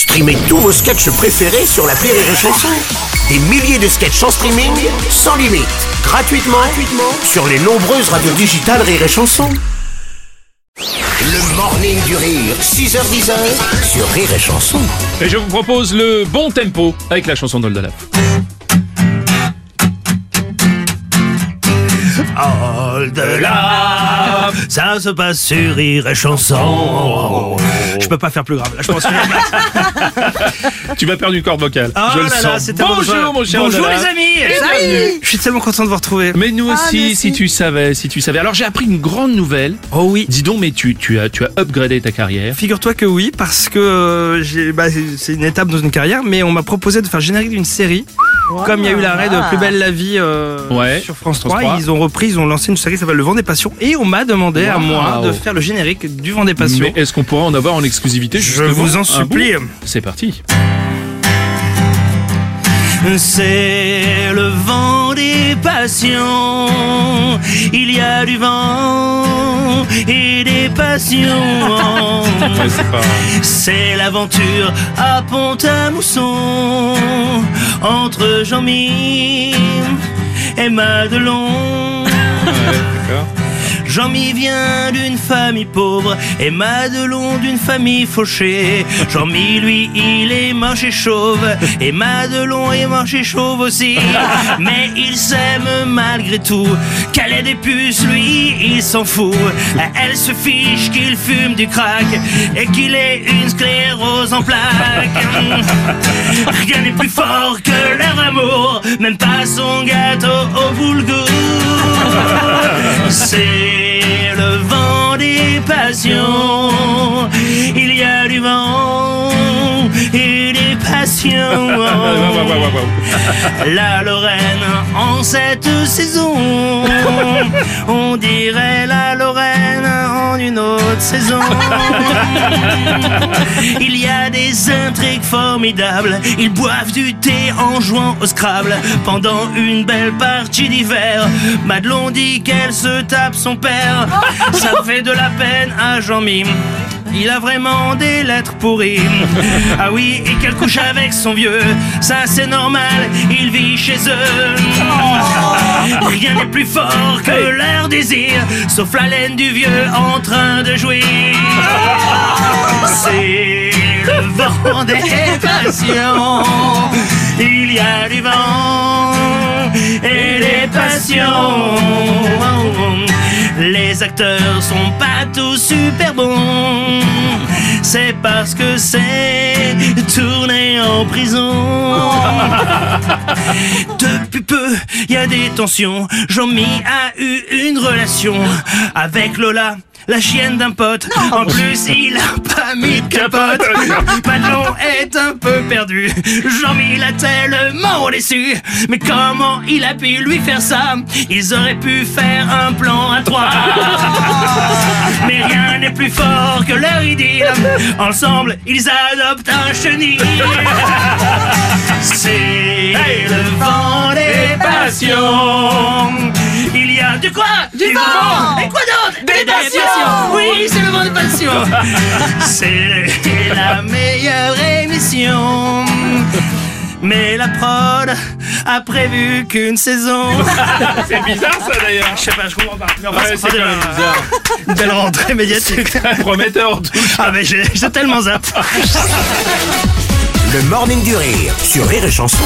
Streamez tous vos sketchs préférés sur la Rire et Chanson. Des milliers de sketchs en streaming, sans limite, gratuitement, gratuitement sur les nombreuses radios digitales Rire et Chanson. Le morning du rire, 6h10 sur Rire et Chanson. Et je vous propose le bon tempo avec la chanson d'Oldalaf. De là, ça se passe sur Rire et Chanson. Je peux pas faire plus grave. Là, je pense que Tu vas perdre une corde vocale. Oh je le là là, sens. c'était Bonjour mon cher Bonjour les amis. bienvenue. Je suis tellement content de vous retrouver. Mais nous aussi, si tu savais, si tu savais. Alors j'ai appris une grande nouvelle. Oh oui. Dis donc, mais tu, tu as, tu as upgradé ta carrière. Figure-toi que oui, parce que euh, bah, c'est- c'est une étape dans une carrière, mais on m'a proposé de faire le générique d'une série. Comme il y a eu l'arrêt de Plus belle la vie euh, Ouais, sur France France 3, 3. ils ont repris, ils ont lancé une série qui s'appelle Le Vent des Passions, et on m'a demandé à moi de faire le générique du Vent des Passions. Mais est-ce qu'on pourra en avoir en exclusivité Je vous en supplie. C'est parti. C'est le vent des passions. Il y a du vent et des passions. C'est l'aventure à Pont-à-Mousson entre Jean-Mi et Madelon. Jean-Mi vient d'une famille pauvre et Madelon d'une famille fauchée. Jean-Mi, lui, il est moche et chauve et Madelon est moche et chauve aussi. Mais il s'aime malgré tout. Qu'elle ait des puces, lui, il s'en fout. Elle se fiche qu'il fume du crack et qu'il ait une sclérose en plaques. Rien n'est plus fort que leur amour, même pas son gâteau au boulgour. C'est Il y a du vent La Lorraine en cette saison. On dirait la Lorraine en une autre saison. Il y a des intrigues formidables. Ils boivent du thé en jouant au Scrabble. Pendant une belle partie d'hiver, Madelon dit qu'elle se tape son père. Ça fait de la peine à Jean-Mime. Il a vraiment des lettres pourries. Ah oui, et qu'elle couche avec son vieux. Ça c'est normal, il vit chez eux. Rien n'est plus fort que leur désir, sauf la laine du vieux en train de jouir. C'est le vent des passions. Il y a du vent et des passions. Les acteurs sont pas tous super bons. C'est parce que c'est tourné en prison. Depuis peu, il y a des tensions. Jean-Mi a eu une relation avec Lola, la chienne d'un pote. En plus, il a pas mis de capote. Madelon est un peu perdu. Jean-Mi l'a tellement déçu. Mais comment il a pu lui faire ça? Ils auraient pu faire un plan à trois. Mais rien n'est plus fort que leur idylle. Ensemble, ils adoptent un chenil. C'est le vent des passions. Il y a du quoi? Du vent Et quoi? Oui, c'est le vent des passions C'est la meilleure émission mais la prod a prévu qu'une saison. C'est bizarre ça d'ailleurs. Je sais pas, je comprends pas. Mais enfin, Ouais, c'est quand même bizarre. Une belle rentrée médiatique. Prometteur en tout cas. Ah mais j'ai j'ai tellement zappé. Le morning du rire sur Rire et Chanson.